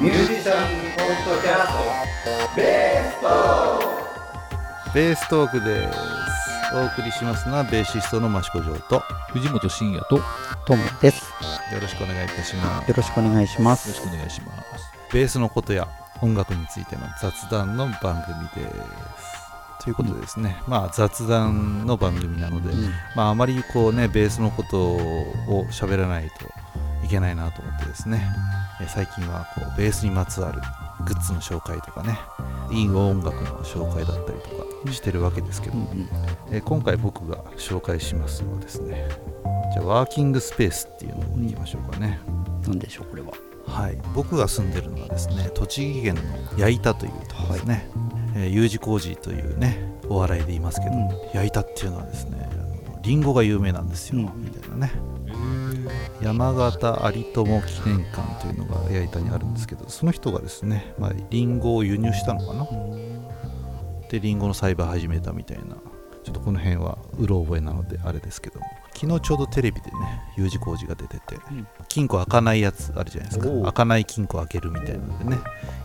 ミュージシャンポッドキャストベーストベーストークですお送りしますのはベーシストの益子城と藤本慎也とよトムです。ろしくお願いいたしますよろしくお願いしますろ。しくお願いしますベースのことや音楽についての雑談の番組ですということでですね、まあ雑談の番組なので、うんまああまりこうねベースのことを喋らないといけないなと思ってですね最近はこうベースにまつわるグッズの紹介とかねいい音楽の紹介だったりとかしてるわけですけど、うんうん。え今回僕が紹介しますのはですねじゃあワーキングスペースっていうのをいきましょうかね、なんでしょうこれは。はい。僕が住んでるのはですね栃木県の矢板というところですね、えー U 字工事というねお笑いで言いますけど、うん。矢板っていうのはですねあのリンゴが有名なんですよ、うん。みたいなね山形有友記念館というのが矢板にあるんですけどその人がですね、まあ、リンゴを輸入したのかな？でリンゴの栽培始めたみたいな。ちょっとこの辺はうろ覚えなのであれですけども。昨日ちょうどテレビでね U 字工事が出てて、うん。金庫開かないやつあるじゃないですか。開かない金庫開けるみたいなのでね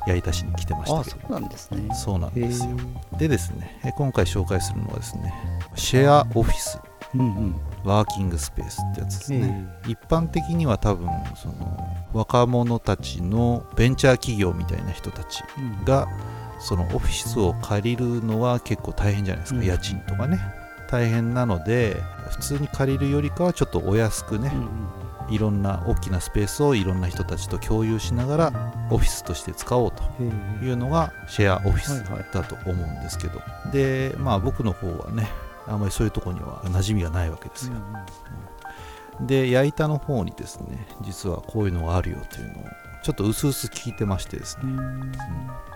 矢板市に来てましあたけど。そうなんですね。そうなんへですよ。ー。でですねえ今回紹介するのはですねシェアオフィス。うんうん。ワーキングスペースってやつですね。一般的には多分その若者たちのベンチャー企業みたいな人たちうん。がそのオフィスを借りるのは結構大変じゃないですか、うん。家賃とかね。大変なので普通に借りるよりかはちょっとお安くねうん、うん。いろんな大きなスペースをいろんな人たちと共有しながらオフィスとして使おうというのがシェアオフィスだと思うんですけど、でまあ僕の方はねあんまりそういうとこには馴染みがないわけですよ、で矢板の方にですね実はこういうのがあるよというのをちょっと薄々聞いてましてですね。うん。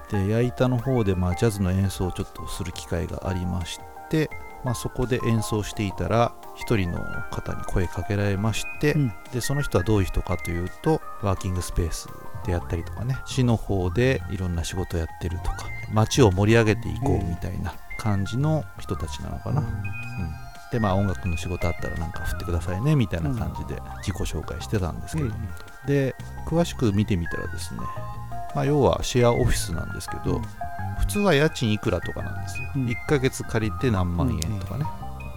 で矢板の方でまあジャズの演奏をちょっとする機会がありまして、まあ、そこで演奏していたら一人の方に声かけられまして、うん。でその人はどういう人かというとワーキングスペースでやったりとかね市の方でいろんな仕事やってるとか街を盛り上げていこうみたいな感じの人たちなのかな、うん、でまあ音楽の仕事あったらなんか振ってくださいねみたいな感じで自己紹介してたんですけど、で詳しく見てみたらですね、まあ、要はシェアオフィスなんですけど、普通は家賃いくらとかなんですよ、うん。1ヶ月借りて何万円とかね、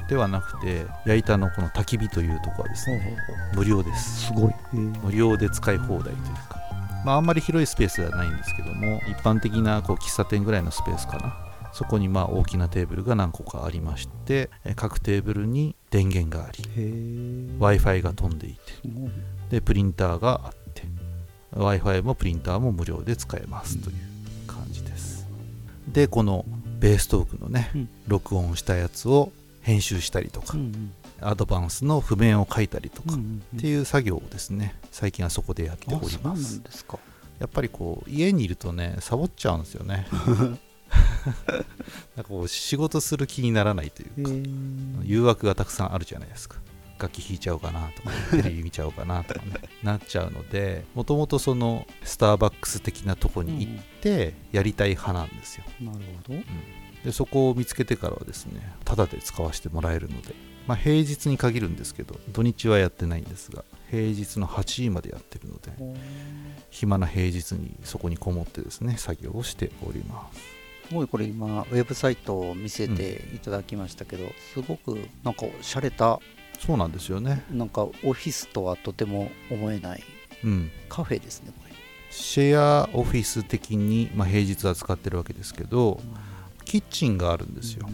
ではなくて矢板のこの焚き火というところはですね無料です。すごい。無料で使い放題というか、まあ、あんまり広いスペースではないんですけども一般的なこう喫茶店ぐらいのスペースかなそこにまあ大きなテーブルが何個かありましてえ各テーブルに電源があり w i f i が飛んでいてでプリンターがあって w i f i もプリンターも無料で使えますという感じです。でこのベーストークのね、うん。録音したやつを編集したりとか、うんアドバンスの譜面を書いたりとか、っていう作業をですね最近はそこでやっております。んですか。やっぱりこう家にいるとねサボっちゃうんですよね なんかこう仕事する気にならないというか、誘惑がたくさんあるじゃないですか。楽器弾いちゃおうかなとかテレビ見ちゃおうかなとかね なっちゃうのでもともとそのスターバックス的なとこに行ってやりたい派なんですよ。なるほど。でそこを見つけてからはですねタダで使わせてもらえるので、まあ、平日に限るんですけど土日はやってないんですが平日の8時までやってるので暇な平日にそこにこもってですね作業をしておりますすごいこれ今ウェブサイトを見せていただきましたけど、すごくなんか洒落たそうなんですよね。なんかオフィスとはとても思えないうん。カフェですねこれ。シェアオフィス的に、まあ、平日は使ってるわけですけどキッチンがあるんですよ。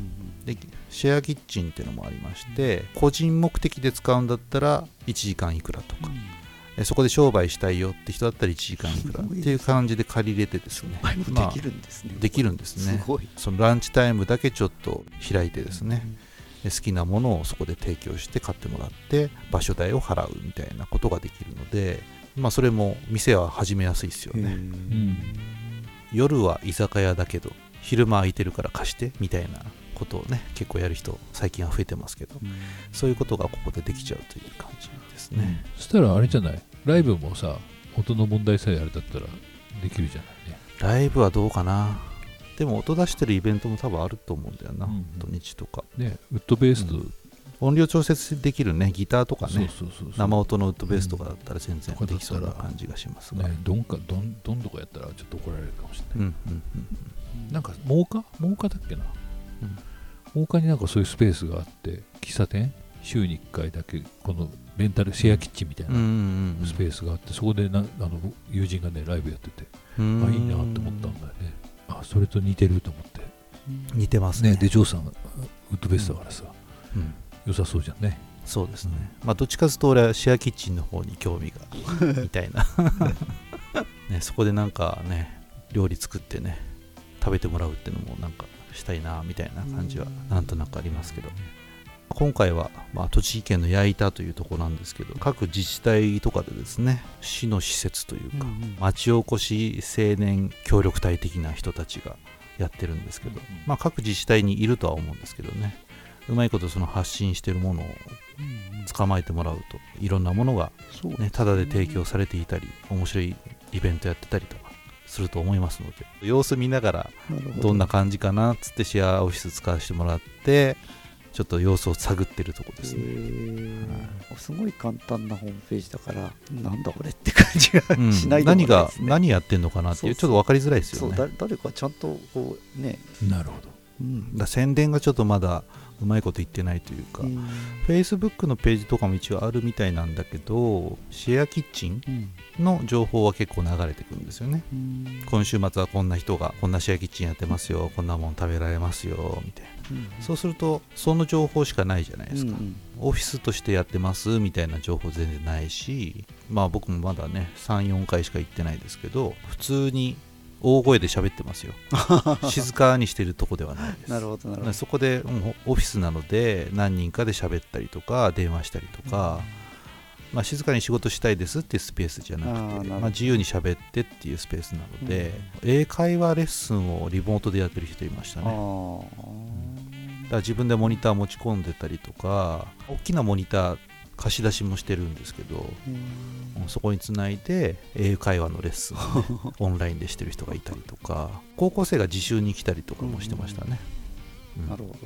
でシェアキッチンっていうのもありまして個人目的で使うんだったら1時間いくらとか、えそこで商売したいよって人だったら1時間いくらっていう感じで借りれてですね。できるんですね。できるんですね。すごい。そのランチタイムだけちょっと開いてですね、で好きなものをそこで提供して買ってもらって場所代を払うみたいなことができるのでまあそれも店は始めやすいですよね。うん。夜は居酒屋だけど昼間空いてるから貸してみたいなことをね結構やる人最近は増えてますけどそういうことがここでできちゃうという感じですね、そしたらあれじゃない？ライブもさ音の問題さえあれだったらできるじゃないね。ライブはどうかな？でも音出してるイベントも多分あると思うんだよな、うん土日とか。ねウッドベース音量調節できるねギターとかね。そうそうそう生音のウッドベースとかだったら全然うんできそうな感じがしますが、ねどんかどんどんとかやったらちょっと怒られるかもしれない、うんうんうんなんか真岡真岡だっけな、真岡になんかそういうスペースがあって喫茶店？週に1回だけ。このレンタルシェアキッチンみたいうんうんなうん。スペースがあってそこでなあの友人がねライブやっててうん。あいいなって思ったんだよね。あそれと似てると思って。似てますね。ねでジョーさんウッドベースだからさ、うん。良さそうじゃんね。そうですね、まあどっちかというと俺はシェアキッチンの方に興味が みたいな、ね、そこでなんかね料理作ってね食べてもらうっていうのもなんかしたいなみたいな感じはなんとなくありますけど。今回は、まあ、栃木県の矢板というところなんですけど各自治体とかでですね市の施設というか、町おこし青年協力隊的な人たちがやってるんですけど、まあ、各自治体にいるとは思うんですけどね。うまいことその発信してるものを捕まえてもらうといろんなものが、ね、タダで提供されていたり面白いイベントやってたりとかすると思いますので様子見ながらど。んな感じかなっつってシェアオフィス使わせてもらってちょっと様子を探ってるとこですね、へー。すごい簡単なホームページだからなんだこれって感じがうん。しないでもない何がですね。何やってんのかなっていうちょっと分かりづらいですよね。だ誰かちゃんとこうね、なるほどうん。だ宣伝がちょっとまだうまいこと言ってないというか、うん。Facebook のページとかも一応あるみたいなんだけどシェアキッチンうんの情報は結構流れてくるんですよね。うん。今週末はこんな人がこんなシェアキッチンやってますよこんなもん食べられますよみたいな。そうするとその情報しかないじゃないですか、うんオフィスとしてやってますみたいな情報全然ないしまあ僕もまだね34回しか行ってないですけど普通に大声で喋ってますよ。静かにしてるとこではないです。なるほどなるほど。そこで、うんオフィスなので何人かで喋ったりとか電話したりとか、まあ、静かに仕事したいですっていうスペースじゃなくてまあ、自由に喋ってっていうスペースなので、英会話レッスンをリモートでやってる人いましたね。だかあら自分でモニター持ち込んでたりとか大きなモニター貸し出しもしてるんですけど、そこにつないで英会話のレッスンをね、オンラインでしてる人がいたりとか高校生が自習に来たりとかもしてましたね、うん。なるほど。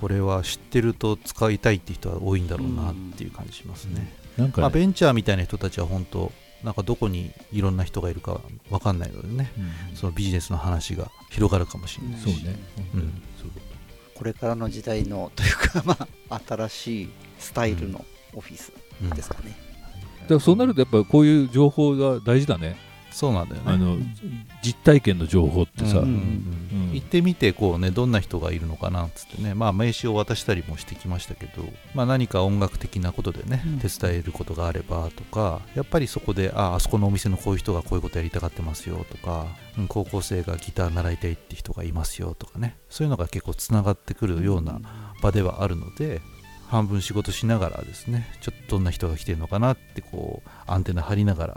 これは知ってると使いたいって人は多いんだろうなっていう感じしますね、なんか、まあ、ベンチャーみたいな人たちは本当なんかどこにいろんな人がいるかわかんないのでね。うん。そのビジネスの話が広がるかもしれないし、そうね、うん。これからの時代のというかまあ新しいスタイルのオフィスうん。ですかね、とだからそうなるとやっぱこういう情報が大事だね。そうなんだよね。あの実体験の情報ってさ、うんうんうん。うん。行ってみてこうねどんな人がいるのかなっつってね。まあ名刺を渡したりもしてきましたけど、まあ、何か音楽的なことでね、うん。手伝えることがあればとか。やっぱりそこでああそこのお店のこういう人がこういうことやりたがってますよとか、うん高校生がギター習いたいって人がいますよとかね。そういうのが結構つながってくるような場ではあるので半分仕事しながらですねちょっとどんな人が来てるのかなってこうアンテナ張りながら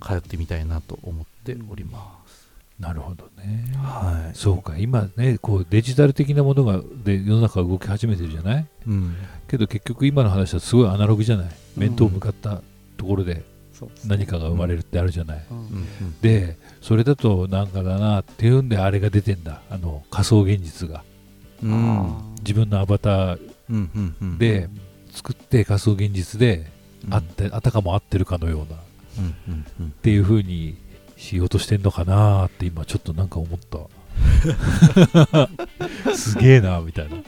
通ってみたいなと思っております、なるほどね、はい。そうか。今ねこうデジタル的なものがで世の中が動き始めてるじゃない？うん。けど結局今の話はすごいアナログじゃない？面と向かったところで何かが生まれるってあるじゃない、うん。うんうん。でそれだとなんかだなっていうんであれが出てんだ。あの仮想現実が。うん。自分のアバターで作って仮想現実でうん。あって、あたかも合ってるかのような。っうんうんうん。ていう風にしようとしてんのかなって今ちょっとなんか思った。すげえなみたいな。ね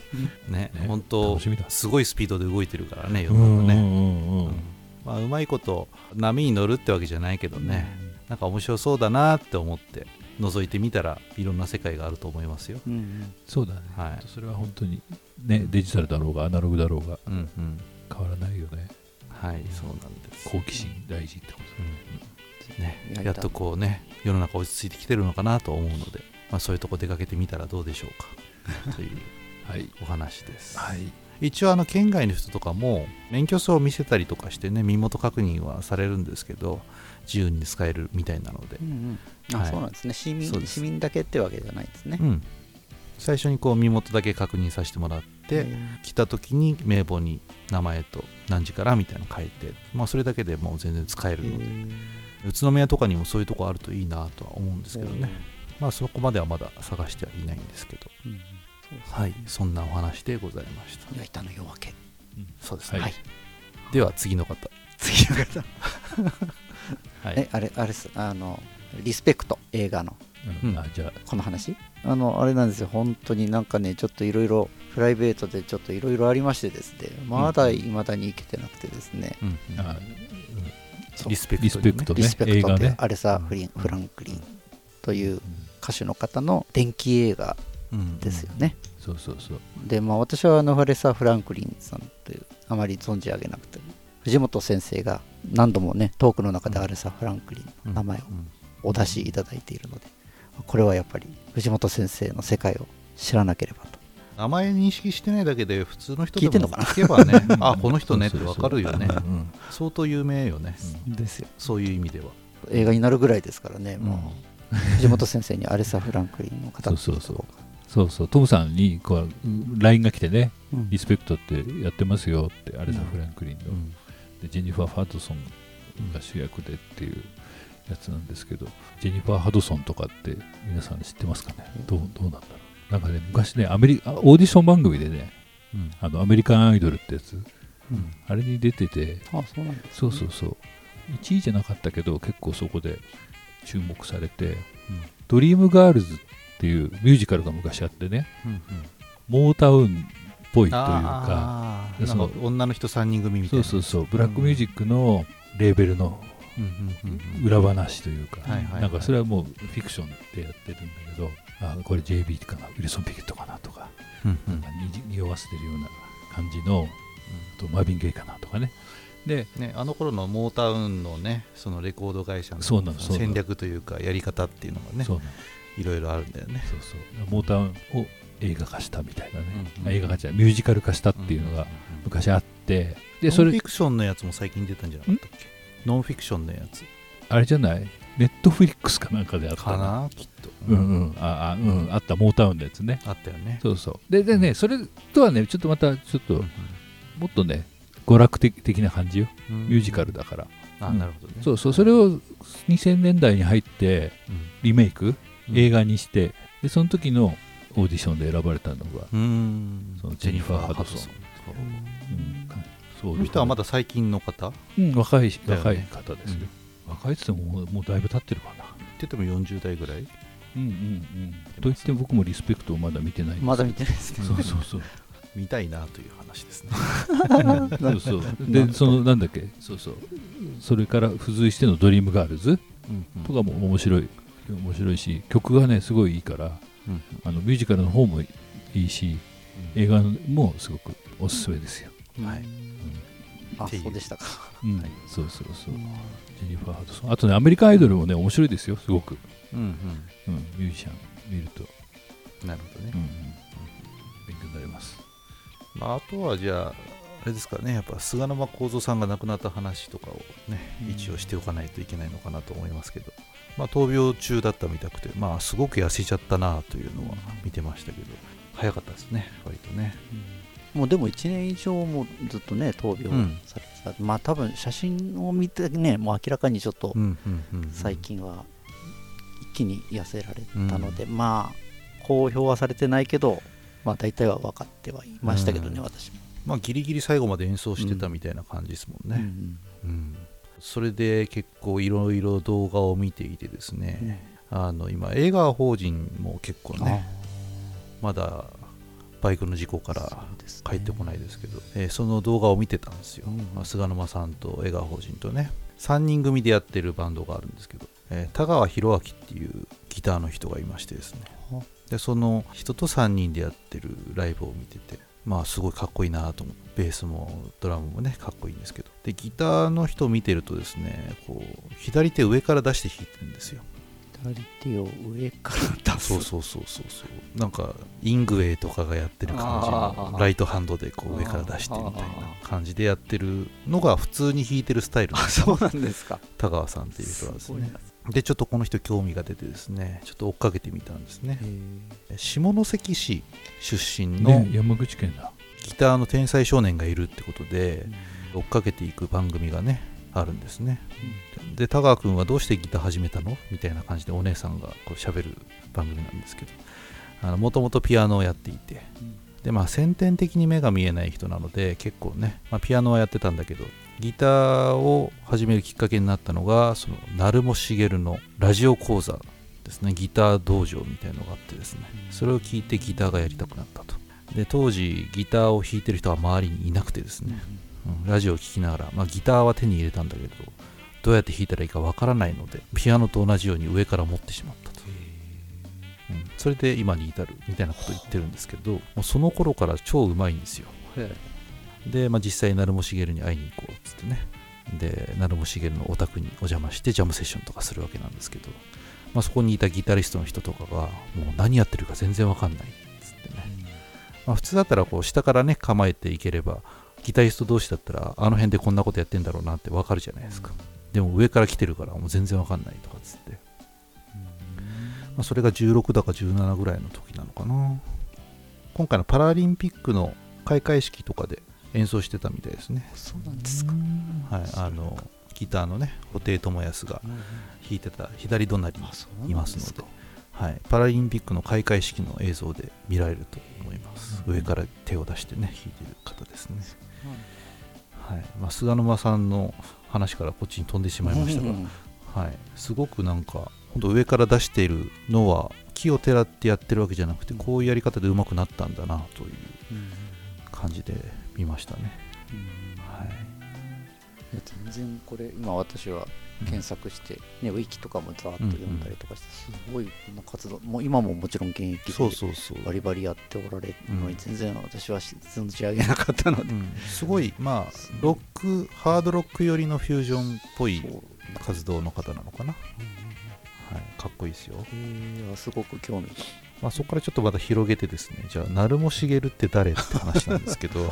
ね本当楽しみだ。すごいスピードで動いてるからね世うんうんの中ね、うん。うん。まあ、うまいこと波に乗るってわけじゃないけどね、なんか面白そうだなって思って覗いてみたらいろんな世界があると思いますよ。うんうん。そうだね、はい。それは本当にねデジタルだろうがアナログだろうがうんうん。変わらないよね。はいそうなんです、好奇心大事ってこうん。ねやっとこうね世の中落ち着いてきてるのかなと思うので、まあ、そういうとこ出かけてみたらどうでしょうか。というとはい。お話です、はい。一応あの県外の人とかも免許証を見せたりとかしてね身元確認はされるんですけど自由に使えるみたいなので。う、んうん。あはい。そうなんですね。市民市民だけってわけじゃないんですね。うん、最初にこう身元だけ確認させてもらって、うん来た時に名簿に名前と何時からみたいなの書いて、まあ、それだけでもう全然使えるので、宇都宮とかにもそういうとこあるといいなとは思うんですけどね、まあそこまではまだ探してはいないんですけど。うん。ねはい。そんなお話でございました。焼いたの夜明け。そうですね、はい。では次の方。次の方。はい。えあれあれっす。あのリスペクト映画の。うん。うん。あじゃあ。この話？あのあれなんですよ。本当になんかねちょっといろいろプライベートでちょっといろいろありましてですね。まだいまだに行けてなくてですね、うん。うリスペクト、リスペクトね。リスペクトね。アレサ・フリンフランクリンという歌手の方の電気映画うん。ですよね、そうそうそう。でまあ私はあのアレサ・フランクリンさんというあまり存じ上げなくて藤本先生が何度もねトークの中でアレサ・フランクリンの名前をうん。お出しいただいているのでこれはやっぱり藤本先生の世界を知らなければと。名前認識してないだけで普通の人でも聞いてんのかな？聞けばね。あこの人ね。ってわかるよね。うんうん。相当有名よね。ですよ。そういう意味では。映画になるぐらいですからね。もう。藤本先生にアレサ・フランクリンの方そうそうそう。そうそう。トムさんにこう LINE が来てね。うん。リスペクトってやってますよってアレサ・フランクリンの、うん。でジェニファー・ハドソンが主役でっていうやつなんですけどジェニファー・ハドソンとかって皆さん知ってますかね？どうどうなんだろう？なんかね昔ねアメリあオーディション番組でねうん。あのアメリカンアイドルってやつうん。あれに出ててあそうなんですそうそうそう。1位じゃなかったけど結構そこで注目されて、ドリームガールズっていうミュージカルが昔あってねうんうん。モータウンっぽいというかそのなんか女の人3人組みたいな。そうそうそう。ブラックミュージックのレーベルのうんうんうんうん裏話というか、なんかそれはもうフィクションでやってるんだけどあこれ JB かなウィルソン・ピケットかなとかうんうん。なんか匂わせてるような感じの、とマービン・ゲイかなとかね。でね、あの頃のモータウンのねそのレコード会社の戦略というかやり方っていうのがねいろいろあるんだよね。そうそう。モータウンを映画化したみたいなね、うんうんあ映画化じゃミュージカル化したっていうのが昔あってでそれフィクションのやつも最近出たんじゃなかったっけ？ノンフィクションのやつ。あれじゃない？ネットフリックスかなんかであったかな？きっと、うんうん。ああうん。あったモータウンのやつね。あったよね。そうそう。ででねそれとはねちょっとまたちょっとうん。もっとね娯楽的的な感じよ。うん。ミュージカルだから、あなるほどね。そうそう。それを2000年代に入ってリメイク？うん。映画にして。でその時のオーディションで選ばれたのが、うん。そのジェニファーハドソンそうの人はまだ最近の方？うん、若いね。若い方ですよ、若いっつってももうだいぶ経ってるかな。言ってても40代ぐらい？うんうんうん。と言っても僕もリスペクトをまだ見てないんです。まだ見てないですね。そうそうそう。見たいなという話ですね。そうそう。でそのなんだっけ？そうそう。それから付随してのドリームガールズ？とかも面白い。面白いし曲がねすごいいいからうんあのミュージカルの方もいいし映画もすごくおすすめですよ、はいあそうでしたか。うん。はい。そうそうそう。ジェニファー・ハドソン。あとねアメリカンアイドルもね面白いですよすごく、うんうん、ミュージシャン見ると、うんなるほどね。うんうん、勉強になります。まあ、あとはじゃあ、あれですかね、やっぱ菅沼幸三さんが亡くなった話とかをね、うん。一応しておかないといけないのかなと思いますけど、まあ、闘病中だったみたくて、まあ、すごく痩せちゃったなというのは見てましたけど、早かったですね、割とね。もうでも1年以上もずっとね闘病うん。されてた、まあ多分写真を見てねもう明らかにちょっとうんうんうんうん。最近は一気に痩せられたので、まあ公表はされてないけどまあ大体は分かってはいましたけどね、うん。私も、まあ、ギリギリ最後まで演奏してたみたいな感じですもんね。うん。うん。それで結構いろいろ動画を見ていてですね、あの今、映画法人も結構うんね、まだバイクの事故から帰ってこないですけど、えーその動画を見てたんですよ、うんまあ菅沼さんと江川法人とね3人組でやってるバンドがあるんですけど、えー田川宏明っていうギターの人がいましてですね。はでその人と3人でやってるライブを見ててまあすごいかっこいいなと思ってベースもドラムもねかっこいいんですけど。でギターの人を見てるとですねこう左手上から出して弾いてるんですよ左手を上から出す。そうそうそうそうそう。なんかイングウェイとかがやってる感じのライトハンドでこう上から出してみたいな感じでやってるのが普通に弾いてるスタイルそうなんですか。田川さんっていう人なんですね。でちょっとこの人興味が出てですね。ちょっと追っかけてみたんですね。へ下関市出身のね山口県だ。ギターの天才少年がいるってことでー追っかけていく番組がねあるんですね。うんで田川君はどうしてギター始めたの？みたいな感じでお姉さんがこう喋る番組なんですけど。もともとピアノをやっていて。でまあ先天的に目が見えない人なので結構ね、まあ、ピアノはやってたんだけどギターを始めるきっかけになったのがその成茂茂のラジオ講座ですね。ギター道場みたいのがあってですね。それを聞いてギターがやりたくなったと。で当時ギターを弾いてる人は周りにいなくてですね、うん、ラジオを聴きながら、まあ、ギターは手に入れたんだけどどうやって弾いたらいいかわからないのでピアノと同じように上から持ってしまったと、うん、それで今に至るみたいなことを言ってるんですけどもうその頃から超うまいんですよ。で、まあ、実際成茂茂に会いに行こうっつってね。で成茂茂のお宅にお邪魔してジャムセッションとかするわけなんですけど、まあ、そこにいたギタリストの人とかがもう何やってるか全然わかんないっつってね、まあ、普通だったらこう下からね構えていければギタリスト同士だったらあの辺でこんなことやってんだろうなってわかるじゃないですか、でも上から来てるからもう全然わかんないとかっつって、まあ、それが16だか17ぐらいの時なのかな。今回のパラリンピックの開会式とかで演奏してたみたいですね。そうなんですか。はいあのギターのね布袋寅泰が弾いてた左隣にいまですすので。かはい、パラリンピックの開会式の映像で見られると思います、上から手を出してね弾いてる方ですね、はい。まあ、菅沼さんの話からこっちに飛んでしまいましたが、うんはい、すごくなんか本当上から出しているのは木をてらってやってるわけじゃなくてこういうやり方で上手くなったんだなという感じで見ましたね、はい、いや全然これ今私は検索して、ね、ウィキとかもざーっと読んだりとかして、すごいこんな活動もう今ももちろん現役そうでそうそう。バリバリやっておられるのうん。に全然私は存じ上げなかったので、うん。すごいまあロックハードロック寄りのフュージョンっぽい活動の方なのかな、はい、かっこいいですよ、へえすごく興味がまあ、そこからちょっとまた広げてですねじゃあ成茂茂って誰って話なんですけど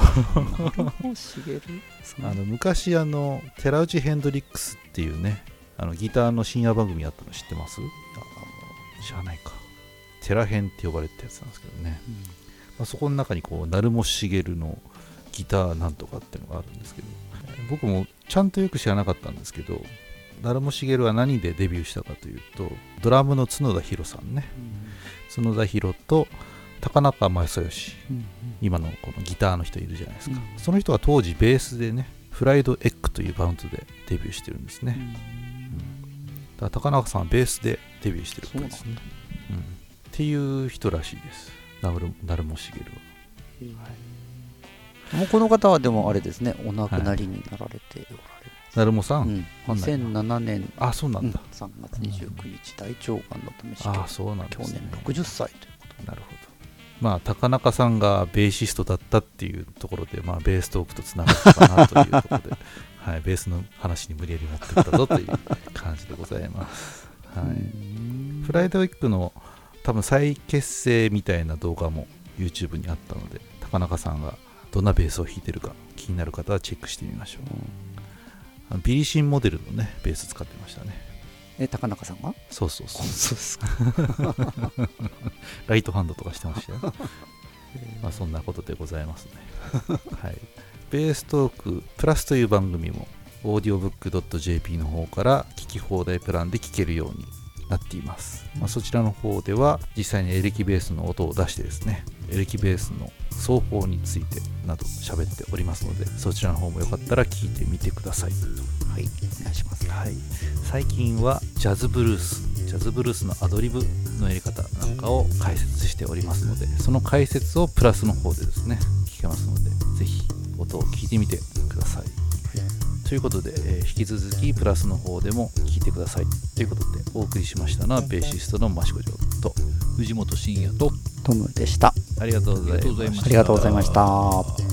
あの昔あの寺内ヘンドリックスっていうねあのギターの深夜番組あったの知ってます？知らないか。テラヘンって呼ばれてたやつなんですけどね、まあ、そこの中にこう成茂茂のギターなんとかっていうのがあるんですけど僕もちゃんとよく知らなかったんですけど成茂茂は何でデビューしたかというとドラムの角田博さんね。角田博と高中正義。今のこのギターの人いるじゃないですか、うん。その人が当時ベースでねフライドエッグというバンドでデビューしてるんですね、だから高中さんはベースでデビューしてるっぽいですね、うんっていう人らしいです。成茂成茂茂は。もうこの方はでもあれですねお亡くなりになられておられる、うん、わかんない2007年、あそうなんだ、3月29日大腸がんのため死去あそうなんで去年すね60歳というこなるほど。まあ高中さんがベーシストだったっていうところで、まあ、ベーストークとつながったかなというところで、はい、ベースの話に無理やり持ってったぞという感じでございます、はと、い、フライドウィックの多分再結成みたいな動画も YouTube にあったので高中さんがどんなベースを弾いてるか気になる方はチェックしてみましょうあのビリシンモデルのねベース使ってましたねえ高中さんが？そうそうそうそうですか？ライトハンドとかしてましたよ。まあそんなことでございますね。はい。ベーストークプラスという番組も audiobook.jp の方から聞き放題プランで聞けるようになっています。まあ、そちらの方では実際にエレキベースの音を出してですね、エレキベースの奏法についてなど喋っておりますので、そちらの方もよかったら聞いてみてください。はいお願いします。はい、最近はジャズブルースジャズブルースのアドリブのやり方なんかを解説しておりますのでその解説をプラスの方でですね聞けますのでぜひ音を聞いてみてください、ということで、えー引き続きプラスの方でも聞いてください。ということでお送りしましたのはベーシストの益子城と藤本慎也と。トムでしたありがとうございました。ありがとうございました。ありがとうございました